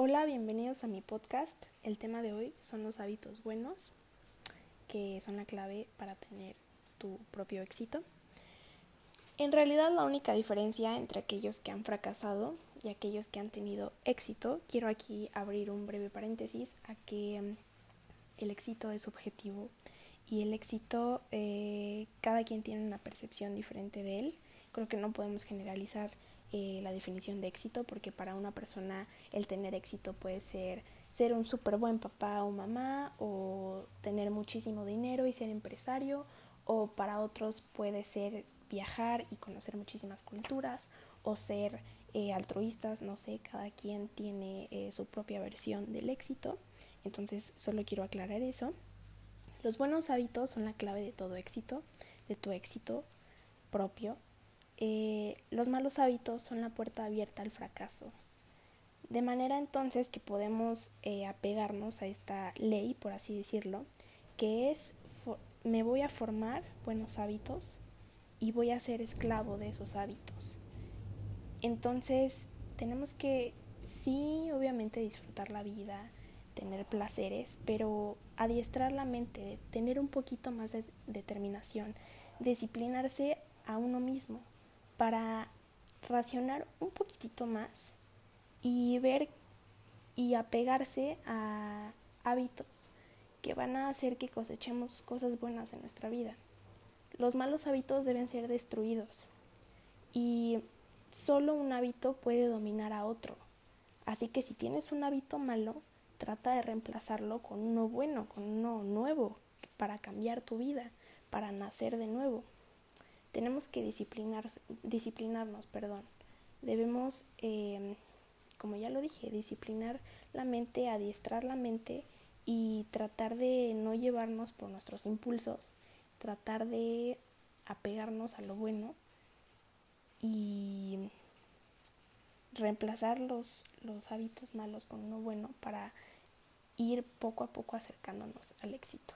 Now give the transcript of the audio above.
Hola, bienvenidos a mi podcast. El tema de hoy son los hábitos buenos, que son la clave para tener tu propio éxito. En realidad la única diferencia entre aquellos que han fracasado y aquellos que han tenido éxito, quiero aquí abrir un breve paréntesis a que mm, el éxito es objetivo y el éxito eh, cada quien tiene una percepción diferente de él. Creo que no podemos generalizar eh, la definición de éxito, porque para una persona el tener éxito puede ser ser un súper buen papá o mamá, o tener muchísimo dinero y ser empresario, o para otros puede ser viajar y conocer muchísimas culturas, o ser eh, altruistas, no sé, cada quien tiene eh, su propia versión del éxito, entonces solo quiero aclarar eso. Los buenos hábitos son la clave de todo éxito, de tu éxito propio eh, los malos hábitos son la puerta abierta al fracaso. De manera entonces que podemos eh, apegarnos a esta ley, por así decirlo, que es me voy a formar buenos hábitos y voy a ser esclavo de esos hábitos. Entonces tenemos que sí, obviamente disfrutar la vida, tener placeres, pero adiestrar la mente, tener un poquito más de determinación, disciplinarse a uno mismo, para racionar un poquitito más y ver y apegarse a hábitos que van a hacer que cosechemos cosas buenas en nuestra vida. Los malos hábitos deben ser destruidos y solo un hábito puede dominar a otro. Así que si tienes un hábito malo, trata de reemplazarlo con uno bueno, con uno nuevo, para cambiar tu vida, para nacer de nuevo tenemos que disciplinarnos, perdón. Debemos, em, como ya lo dije, disciplinar la mente, adiestrar la mente y tratar de no llevarnos por nuestros impulsos, tratar de apegarnos a lo bueno y reemplazar los, los hábitos malos con uno bueno para ir poco a poco acercándonos al éxito.